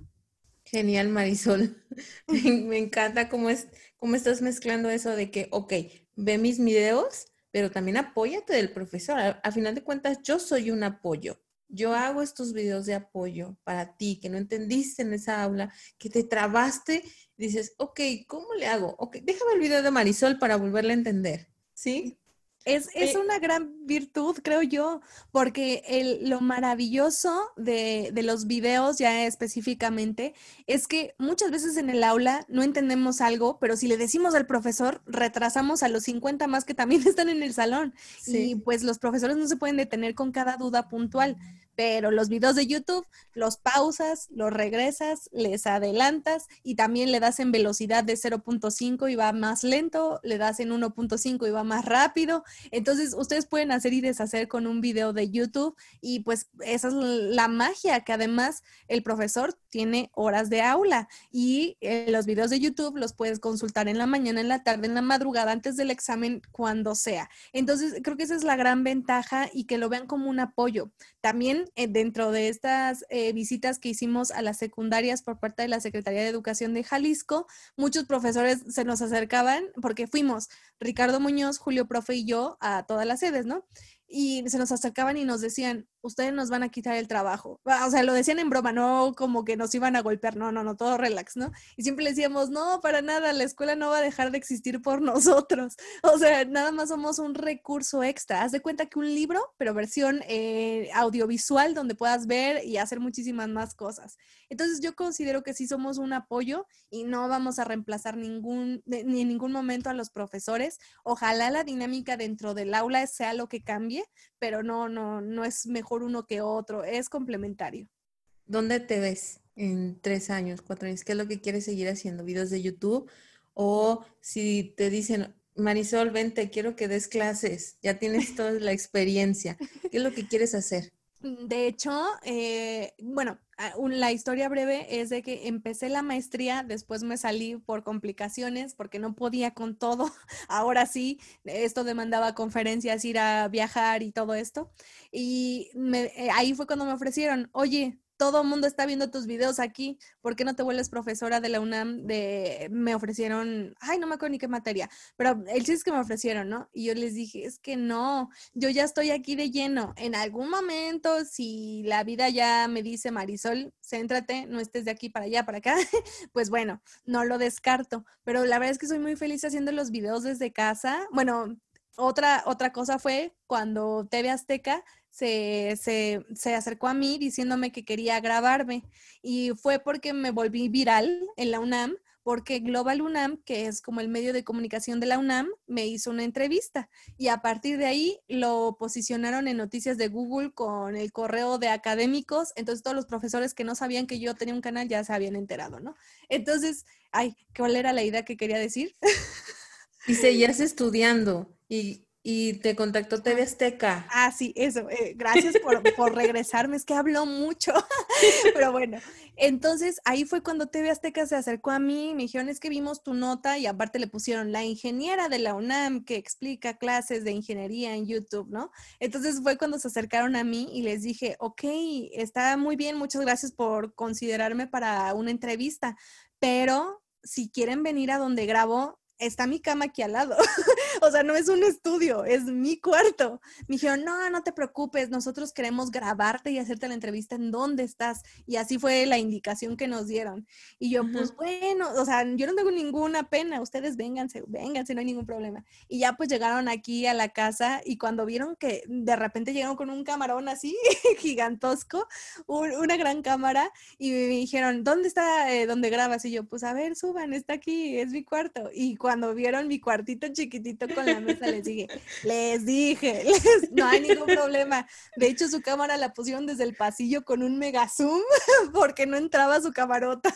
Genial, Marisol. *laughs* Me encanta cómo, es, cómo estás mezclando eso de que, ok, ve mis videos, pero también apóyate del profesor. A, final de cuentas, yo soy un apoyo. yo hago estos videos de apoyo para ti, que no entendiste en esa aula, que te trabaste, dices, ok, ¿cómo le hago? Ok, déjame el video de Marisol para volverle a entender, ¿sí? Es, es, una gran virtud, creo yo, porque el, lo maravilloso de, de, los videos ya específicamente es que muchas veces en el aula no entendemos algo, pero si le decimos al profesor, retrasamos a los 50 más que también *laughs* están en el salón. Y pues los profesores no se pueden detener con cada duda puntual pero los videos de YouTube los pausas, los regresas, les adelantas y también le das en velocidad de 0.5 y va más lento, le das en 1.5 y va más rápido. Entonces, ustedes pueden hacer y deshacer con un video de YouTube y pues esa es la magia que además el profesor tiene horas de aula y eh, los videos de YouTube los puedes consultar en la mañana, en la tarde, en la madrugada, antes del examen, cuando sea. Entonces, creo que esa es la gran ventaja y que lo vean como un apoyo. También eh, dentro de estas eh, visitas que hicimos a las secundarias por parte de la Secretaría de Educación de Jalisco, muchos profesores se nos acercaban porque fuimos Ricardo Muñoz, Julio Profe y yo a todas las sedes, ¿no? Y se nos acercaban y nos decían, ustedes nos van a quitar el trabajo. O sea, lo decían en broma, no como que nos iban a golpear, no, no, no, todo relax, ¿no? Y siempre decíamos, no, para nada, la escuela no va a dejar de existir por *laughs* nosotros. O sea, nada más somos un recurso extra. Haz de cuenta que un libro, pero versión eh, audiovisual donde puedas ver y hacer muchísimas más cosas. Entonces yo considero que sí somos un apoyo y no vamos a reemplazar ningún, ni en ningún momento a los profesores. Ojalá la dinámica dentro del aula sea lo que cambie, pero no, no, no es mejor uno que otro, es complementario. ¿Dónde te ves en tres años, cuatro años? ¿Qué es lo que quieres seguir haciendo? ¿Videos de YouTube? O si te dicen, Marisol, vente, quiero que des clases, ya tienes toda la experiencia, ¿qué es lo que quieres hacer? De hecho, eh, bueno, ah, la historia breve es de que empecé la maestría, después me salí por complicaciones porque no podía con todo. *laughs* Ahora sí, esto demandaba conferencias, ir a viajar y todo esto. Y eh, ahí fue cuando me ofrecieron, oye, todo el mundo está viendo tus videos aquí, ¿por qué no te vuelves profesora de la UNAM? De, me ofrecieron, ay, no me acuerdo ni qué materia, pero el chiste es que me ofrecieron, ¿no? Y yo les dije, es que no, yo ya estoy aquí de lleno. En algún momento, si la vida ya me dice, Marisol, céntrate, no estés de aquí para allá, para acá, *laughs* pues bueno, no lo descarto. Pero la verdad es que soy muy feliz haciendo los videos desde casa. Bueno, otra, otra cosa fue cuando TV Azteca se, se, se, acercó a mí diciéndome que quería grabarme y fue porque me volví viral en la UNAM porque Global UNAM, que es como el medio de comunicación de la UNAM, me hizo una entrevista y a partir de ahí lo posicionaron en noticias de Google con el correo de académicos, entonces todos los profesores que no sabían que yo tenía un canal ya se habían enterado, ¿no? Entonces, ay, ¿cuál era la idea que quería decir? Y seguías estudiando y y te contactó TV Azteca. Ah, sí, eso. Eh, gracias por, por, regresarme. Es que hablo mucho. *laughs* Pero bueno, entonces ahí fue cuando TV Azteca se acercó a mí. Me dijeron, es que vimos tu nota y aparte le pusieron la ingeniera de la UNAM que explica clases de ingeniería en YouTube, ¿no? Entonces fue cuando se acercaron a mí y les dije, ok, está muy bien. Muchas gracias por considerarme para una entrevista. Pero si quieren venir a donde grabo, está mi cama aquí al lado. *laughs* o sea, no es un estudio, es mi cuarto. Me dijeron, no, no te preocupes, nosotros queremos grabarte y hacerte la entrevista en dónde estás. Y así fue la indicación que nos dieron. Y yo, pues bueno, o sea, yo no tengo ninguna pena, ustedes vénganse, vénganse, no hay ningún problema. Y ya pues llegaron aquí a la casa y cuando vieron que de repente llegaron con un camarón así, *laughs* gigantosco, una gran cámara, y me dijeron, ¿dónde está eh, donde grabas? Y yo, pues a ver, suban, está aquí, es mi cuarto. Y cuando vieron mi cuartito chiquitito con la mesa, les dije, *laughs* les dije, *laughs* no hay ningún problema. De hecho, su cámara la pusieron desde el pasillo con un mega zoom *laughs* porque no entraba su camarota.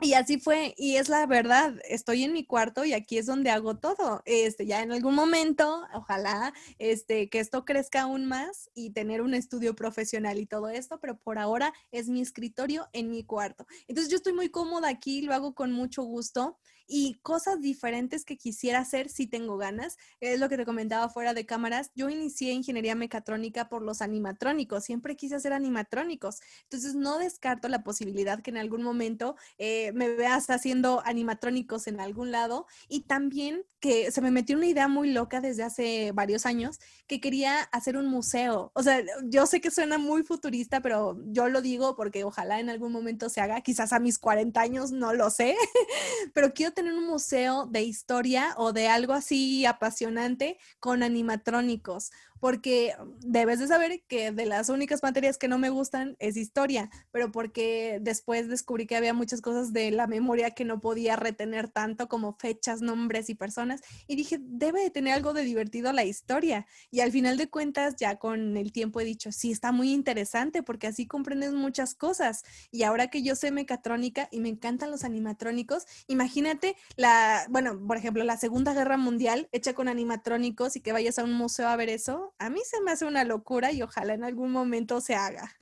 Y así fue, y es la verdad, estoy en mi cuarto y aquí es donde hago todo. Este, ya en algún momento, ojalá, este, que esto crezca aún más y tener un estudio profesional y todo esto, pero por ahora es mi escritorio en mi cuarto. Entonces yo estoy muy cómoda aquí, lo hago con mucho gusto y cosas diferentes que quisiera hacer si tengo ganas. Es lo que te comentaba fuera de cámaras. Yo inicié ingeniería mecatrónica por los animatrónicos. Siempre quise hacer animatrónicos. Entonces no descarto la posibilidad que en algún momento eh, me veas haciendo animatrónicos en algún lado y también que se me metió una idea muy loca desde hace varios años que quería hacer un museo. O sea, yo sé que suena muy futurista, pero yo lo digo porque ojalá en algún momento se haga, quizás a mis 40 años, no lo sé, *laughs* pero quiero tener un museo de historia o de algo así apasionante con animatrónicos porque debes de saber que de las únicas materias que no me gustan es historia, pero porque después descubrí que había muchas cosas de la memoria que no podía retener tanto como fechas, nombres y personas, y dije, debe de tener algo de divertido la historia. Y al final de cuentas, ya con el tiempo he dicho, sí, está muy interesante porque así comprendes muchas cosas. Y ahora que yo sé mecatrónica y me encantan los animatrónicos, imagínate la, bueno, por ejemplo, la Segunda Guerra Mundial hecha con animatrónicos y que vayas a un museo a ver eso a mí se me hace una locura y ojalá en algún momento se haga.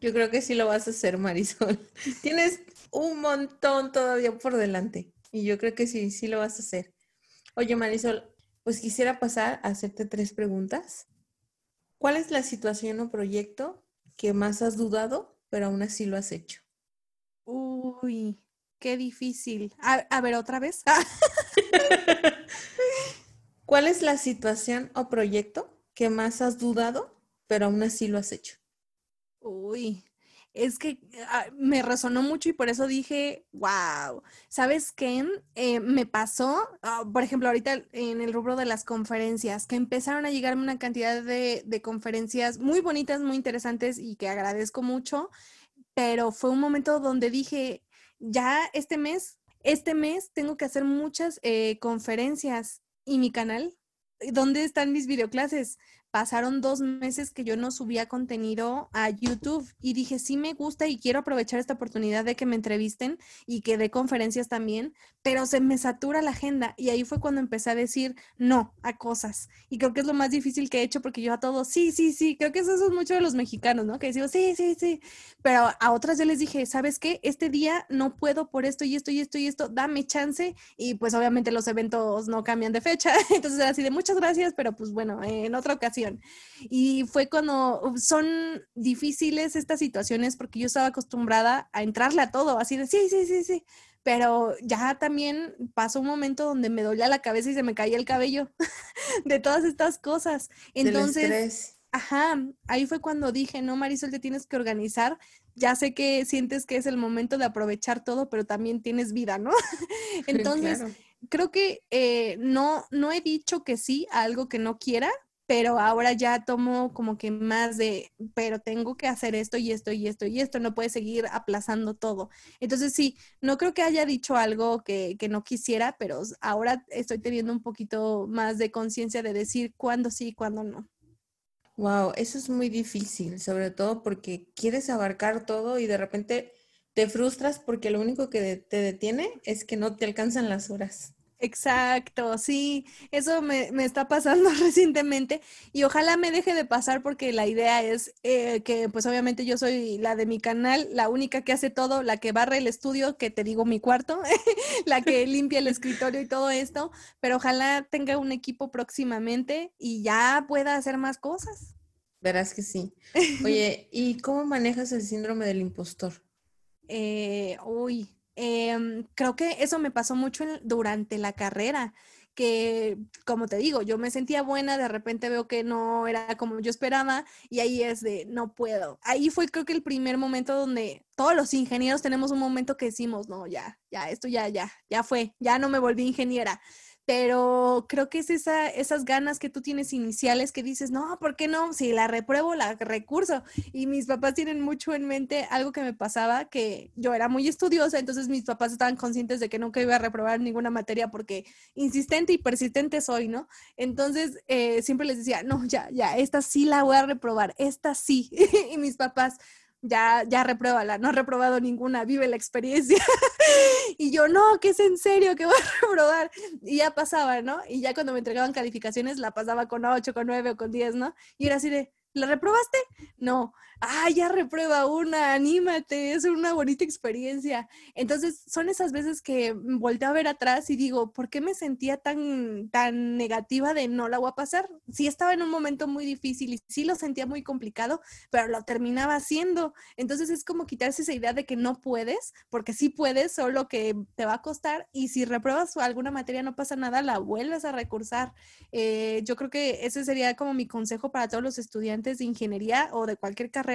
Yo creo que sí lo vas a hacer, Marisol. *laughs* Tienes un montón todavía por delante y yo creo que sí, sí lo vas a hacer. Oye, Marisol, pues quisiera pasar a hacerte tres preguntas. ¿Cuál es la situación o proyecto que más has dudado, pero aún así lo has hecho? Uy, qué difícil. A, a ver, otra vez. *laughs* *laughs* ¿Cuál es la situación o proyecto ¿Qué más has dudado, pero aún así lo has hecho? Uy, es que ah, me resonó mucho y por eso dije, wow, ¿sabes qué? Eh, me pasó, ah, por ejemplo, ahorita en el rubro de las conferencias, que empezaron a llegarme una cantidad de, de conferencias muy bonitas, muy interesantes y que agradezco mucho, pero fue un momento donde dije, ya este mes, este mes tengo que hacer muchas eh, conferencias y mi canal ¿dónde están mis videoclases? pasaron dos meses que yo no subía contenido a YouTube y dije, sí me gusta y quiero aprovechar esta oportunidad de que me entrevisten y que dé conferencias también, pero se me satura la agenda y ahí fue cuando empecé a decir no a cosas. Y creo que es lo más difícil que he hecho porque yo a todos, sí, sí, sí, creo que eso es mucho de los mexicanos, ¿no? Que decimos, sí, sí, sí, pero a otras yo les dije, ¿sabes qué? Este día no puedo por esto y esto y esto y esto, dame chance y pues obviamente los eventos no cambian de fecha, *laughs* entonces así de muchas gracias, pero pues bueno, en otra ocasión y fue cuando son difíciles estas situaciones porque yo estaba acostumbrada a entrarle a todo, así de sí, sí, sí, sí. Pero ya también pasó un momento donde me dolía la cabeza y se me caía el cabello *laughs* de todas estas cosas. Entonces, ajá, ahí fue cuando dije, no, Marisol, te tienes que organizar. Ya sé que sientes que es el momento de aprovechar todo, pero también tienes vida, ¿no? *laughs* Entonces, creo que eh, no, no he dicho que sí a algo que no quiera, pero ahora ya tomo como que más de, pero tengo que hacer esto y esto y esto y esto, no puede seguir aplazando todo. Entonces sí, no creo que haya dicho algo que, que no quisiera, pero ahora estoy teniendo un poquito más de conciencia de decir cuándo sí y cuándo no. Wow, eso es muy difícil, sobre todo porque quieres abarcar todo y de repente te frustras porque lo único que te detiene es que no te alcanzan las horas. Exacto, sí, eso me, está pasando *laughs* recientemente y ojalá me deje de pasar porque la idea es eh, que pues obviamente yo soy la de mi canal, la única que hace todo, la que barre el estudio, que te digo mi cuarto, *laughs* la que limpia el escritorio y todo esto, pero ojalá tenga un equipo próximamente y ya pueda hacer más cosas. Verás que sí. *laughs* Oye, ¿y cómo manejas el síndrome del impostor? Eh, uy, Em, creo que eso me pasó mucho durante la carrera, que como te digo, yo me sentía buena, de repente veo que no era como yo esperaba y ahí es de no puedo. Ahí fue creo que el primer momento donde todos los ingenieros tenemos un momento que decimos, no, ya, ya, esto ya, ya, ya fue, ya no me volví ingeniera pero creo que es esa, esas ganas que tú tienes iniciales que dices, no, ¿por qué no? Si la repruebo, la recurso. Y mis papás tienen mucho en mente algo que me pasaba, que yo era muy estudiosa, entonces mis papás estaban conscientes de que nunca iba a reprobar ninguna materia porque insistente y persistente soy, ¿no? Entonces eh, siempre les decía, no, ya, ya, esta sí la voy a reprobar, esta sí. *laughs* y mis papás, ya, ya repruébala, no ha reprobado ninguna, vive la experiencia. *laughs* y yo, no, que es en serio, que voy a reprobar. Y ya pasaba, ¿no? Y ya cuando me entregaban calificaciones, la pasaba con 8, con 9 o con 10, ¿no? Y era así de, ¿La reprobaste? No. Ah, ya reprueba una, anímate, es una bonita experiencia. Entonces, son esas veces que volteo a ver atrás y digo, ¿por qué me sentía tan, tan negativa de no la voy a pasar? Sí estaba en un momento muy difícil y sí lo sentía muy complicado, pero lo terminaba haciendo. Entonces, es como quitarse esa idea de que no puedes, porque sí puedes, solo que te va a costar y si repruebas alguna materia no pasa nada, la vuelves a recursar. Eh, yo creo que ese sería como mi consejo para todos los estudiantes de ingeniería o de cualquier carrera,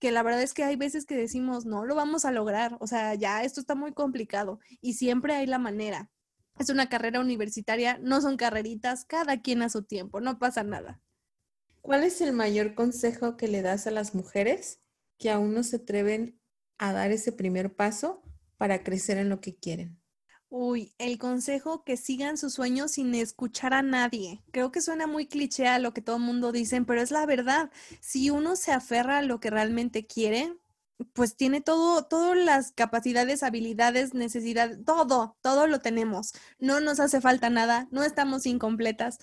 que la verdad es que hay veces que decimos, no lo vamos a lograr, o sea, ya esto está muy complicado y siempre hay la manera. Es una carrera universitaria, no son carreritas, cada quien a su tiempo, no pasa nada. ¿Cuál es el mayor consejo que le das a las mujeres que aún no se atreven a dar ese primer paso para crecer en lo que quieren? Uy, el consejo que sigan sus sueños sin escuchar a nadie. Creo que suena muy cliché a lo que todo el mundo dice, pero es la verdad. Si uno se aferra a lo que realmente quiere, pues tiene todo, todas las capacidades, habilidades, necesidades, todo, todo lo tenemos. No nos hace falta nada, no estamos incompletas.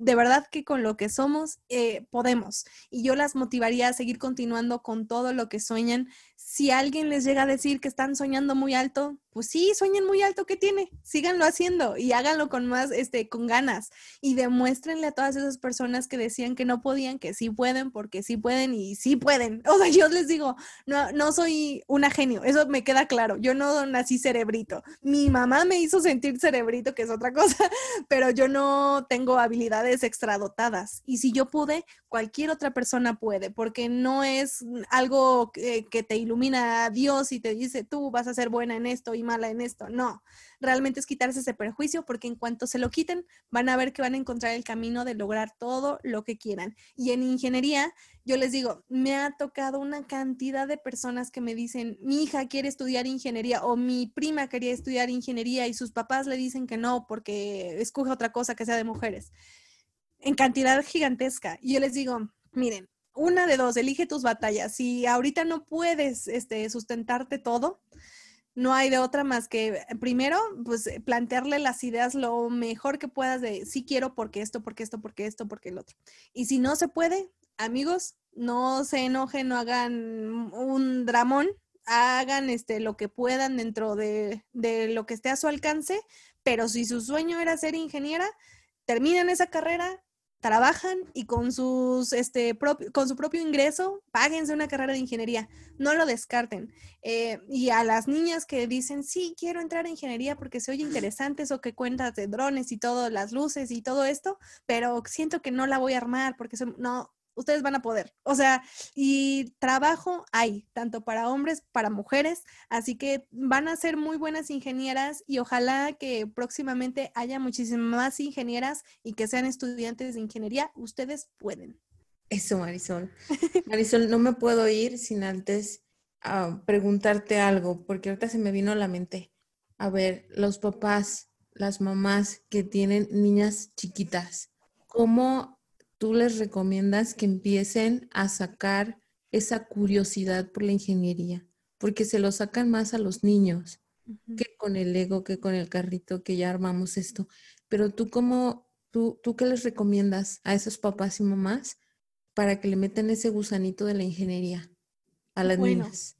De verdad que con lo que somos eh, podemos. Y yo las motivaría a seguir continuando con todo lo que sueñan. Si alguien les llega a decir que están soñando muy alto, pues sí, sueñen muy alto que tiene, síganlo haciendo y háganlo con más, este, con ganas y demuéstrenle a todas esas personas que decían que no podían, que sí pueden, porque sí pueden y sí pueden. *laughs* O sea, yo les digo, no, no soy una genio, eso me queda claro, yo no nací cerebrito, mi mamá me hizo sentir cerebrito, que es otra *laughs* cosa, pero yo no tengo habilidades extradotadas y si yo pude, cualquier otra persona puede, porque no es algo que, que te ilumina a Dios y te dice, tú vas a ser buena en esto mala en esto. No, realmente es quitarse ese perjuicio porque en cuanto se lo quiten, van a ver que van a encontrar el camino de lograr todo lo que quieran. Y en ingeniería, yo les digo, me ha tocado una cantidad de personas que me dicen, mi hija quiere estudiar ingeniería o mi prima quería estudiar ingeniería y sus papás le dicen que no porque escoge otra cosa que sea de mujeres. En cantidad gigantesca. Y yo les digo, miren, una de dos, elige tus batallas. Si ahorita no puedes este, sustentarte todo, no hay de otra más que eh, primero, pues eh, plantearle las ideas lo mejor que puedas de sí quiero porque esto, porque esto, porque esto, porque el otro. Y si no se puede, amigos, no se enojen, no hagan un dramón, hagan este lo que puedan dentro de, de lo que esté a su alcance, pero si su sueño era ser ingeniera, terminen esa carrera, trabajan y con, sus, este, con su propio ingreso, páguense una carrera de ingeniería, no lo descarten. Eh, y a las niñas que dicen, sí, quiero entrar a ingeniería porque se oye interesante eso que cuentas de drones y todo, las luces y todo esto, pero siento que no la voy a armar porque no, ustedes van a poder. O sea, y trabajo hay, tanto para hombres, para mujeres, así que van a ser muy buenas ingenieras y ojalá que próximamente haya muchísimas más ingenieras y que sean estudiantes de ingeniería. Ustedes pueden. Eso, Marisol. *laughs* Marisol, no me puedo ir sin antes ah, preguntarte algo, porque ahorita se me vino a la mente. A ver, los papás, las mamás que tienen niñas chiquitas, ¿cómo tú les recomiendas que empiecen a sacar esa curiosidad por la ingeniería, porque se lo sacan más a los niños que con el ego, que con el carrito, que ya armamos esto. Pero tú cómo, tú, tú qué les recomiendas a esos papás y mamás para que le metan ese gusanito de la ingeniería a las niñas?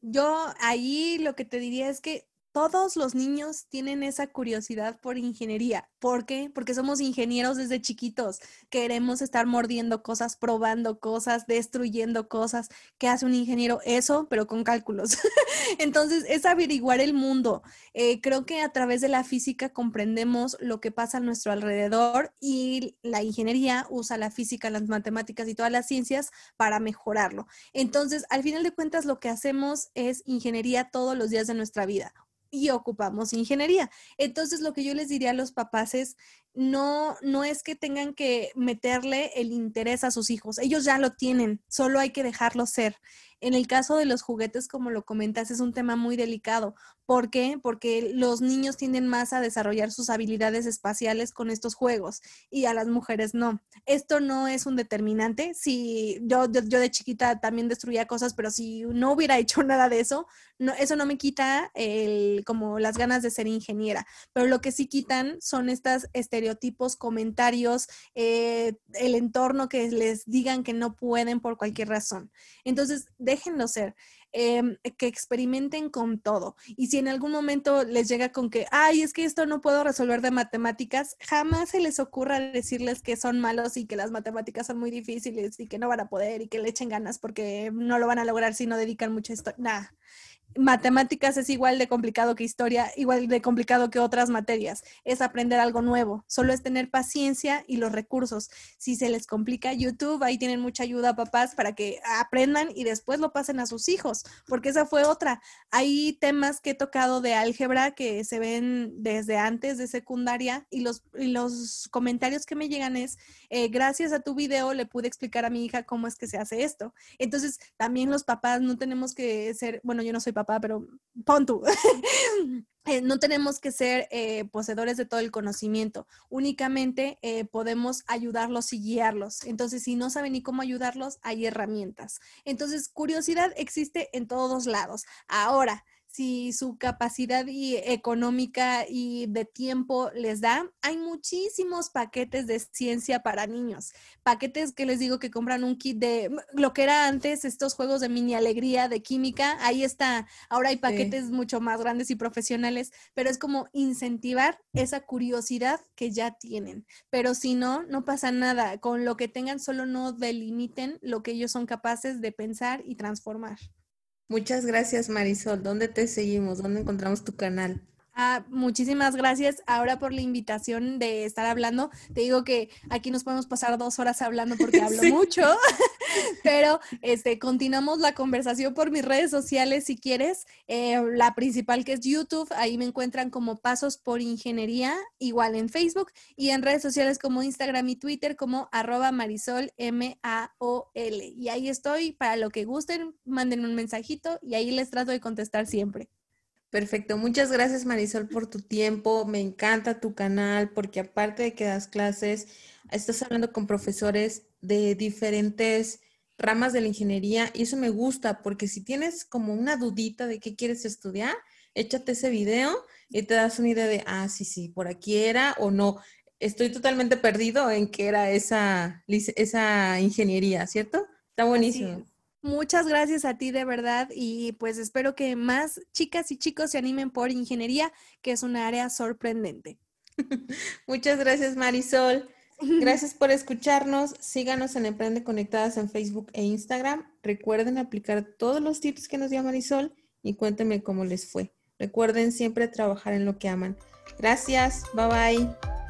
Yo ahí lo que te diría es que todos los niños tienen esa curiosidad por ingeniería. ¿Por qué? Porque somos ingenieros desde chiquitos. Queremos estar mordiendo cosas, probando cosas, destruyendo cosas. ¿Qué hace un ingeniero? Eso, pero con cálculos. *laughs* Entonces, es averiguar el mundo. Eh, creo que a través de la física comprendemos lo que pasa a nuestro alrededor y la ingeniería usa la física, las matemáticas y todas las ciencias para mejorarlo. Entonces, al final de cuentas, lo que hacemos es ingeniería todos los días de nuestra vida y ocupamos ingeniería. Entonces, lo que yo les diría a los papás es, no, no es que tengan que meterle el interés a sus hijos, ellos ya lo tienen, solo hay que dejarlo ser. En el caso de los juguetes, como lo comentas, es un tema muy delicado. ¿Por qué? Porque los niños tienden más a desarrollar sus habilidades espaciales con estos juegos y a las mujeres no. Esto no es un determinante. Si yo, de chiquita también destruía cosas, pero si no hubiera *laughs* hecho nada de eso, eso no me quita como las ganas de ser ingeniera. Pero lo que sí quitan son este, estereotipos, comentarios, eh, el entorno que les digan que no pueden por cualquier razón. Entonces, déjenlo ser. Em, que experimenten con todo. Y si en algún momento les llega con que, ay, es que esto no puedo resolver de matemáticas, jamás se les ocurra decirles que son malos y que las matemáticas son muy difíciles y que no van a poder y que le echen ganas porque no lo van a lograr si no dedican mucha historia. Nada matemáticas es igual de complicado que historia, igual de complicado que otras materias. Es aprender algo nuevo. Solo es tener paciencia y los recursos. Si se les complica YouTube, ahí tienen mucha ayuda papás para que aprendan y después lo pasen a sus hijos, porque esa fue otra. Hay temas que he tocado de álgebra que se ven desde antes de secundaria y los, los comentarios que me llegan es, eh, gracias a tu video le pude explicar a mi hija cómo es que se hace esto. Entonces, también los papás no tenemos que ser, bueno, yo no soy papá, pero pon tú. *laughs* Eh, no tenemos que ser eh, poseedores de todo el conocimiento, únicamente eh, podemos ayudarlos y guiarlos. Entonces, si no saben ni cómo ayudarlos, hay herramientas. Entonces, curiosidad existe en todos lados. Ahora, si su capacidad y económica y de tiempo les da, hay muchísimos paquetes de ciencia para niños. Paquetes que les digo que compran un kit de lo que era antes, estos juegos de mini alegría, de química, ahí está. Ahora hay paquetes mucho más grandes y profesionales, pero es como incentivar esa curiosidad que ya tienen. Pero si no, no pasa nada. Con lo que tengan, solo no delimiten lo que ellos son capaces de pensar y transformar. Muchas gracias, Marisol. ¿Dónde te seguimos? ¿Dónde encontramos tu canal? Ah, muchísimas gracias ahora por la invitación de estar hablando. Te digo que aquí nos podemos pasar dos horas hablando porque *laughs* hablo mucho, *laughs* pero este, continuamos la conversación por mis redes sociales si quieres. Eh, la principal que es YouTube, ahí me encuentran como Pasos por Ingeniería, igual en Facebook y en redes sociales como Instagram y Twitter como arroba Marisol M-A-O-L. Y ahí estoy para lo que gusten, manden un mensajito y ahí les trato de contestar siempre. Perfecto, muchas gracias Marisol por tu tiempo, me encanta tu canal porque aparte de que das clases, estás hablando con profesores de diferentes ramas de la ingeniería y eso me gusta porque si tienes como una dudita de qué quieres estudiar, échate ese video y te das una idea de, ah, sí, sí, por aquí era o no. Estoy totalmente perdido en qué era esa, esa ingeniería, ¿cierto? Está buenísimo. Muchas gracias a ti de verdad y pues espero que más chicas y chicos se animen por ingeniería, que es un área sorprendente. *laughs* Muchas gracias Marisol. *laughs* Gracias por escucharnos. Síganos en Emprende Conectadas en Facebook e Instagram. Recuerden aplicar todos los tips que nos dio Marisol y cuéntenme cómo les fue. Recuerden siempre trabajar en lo que aman. Gracias. Bye bye.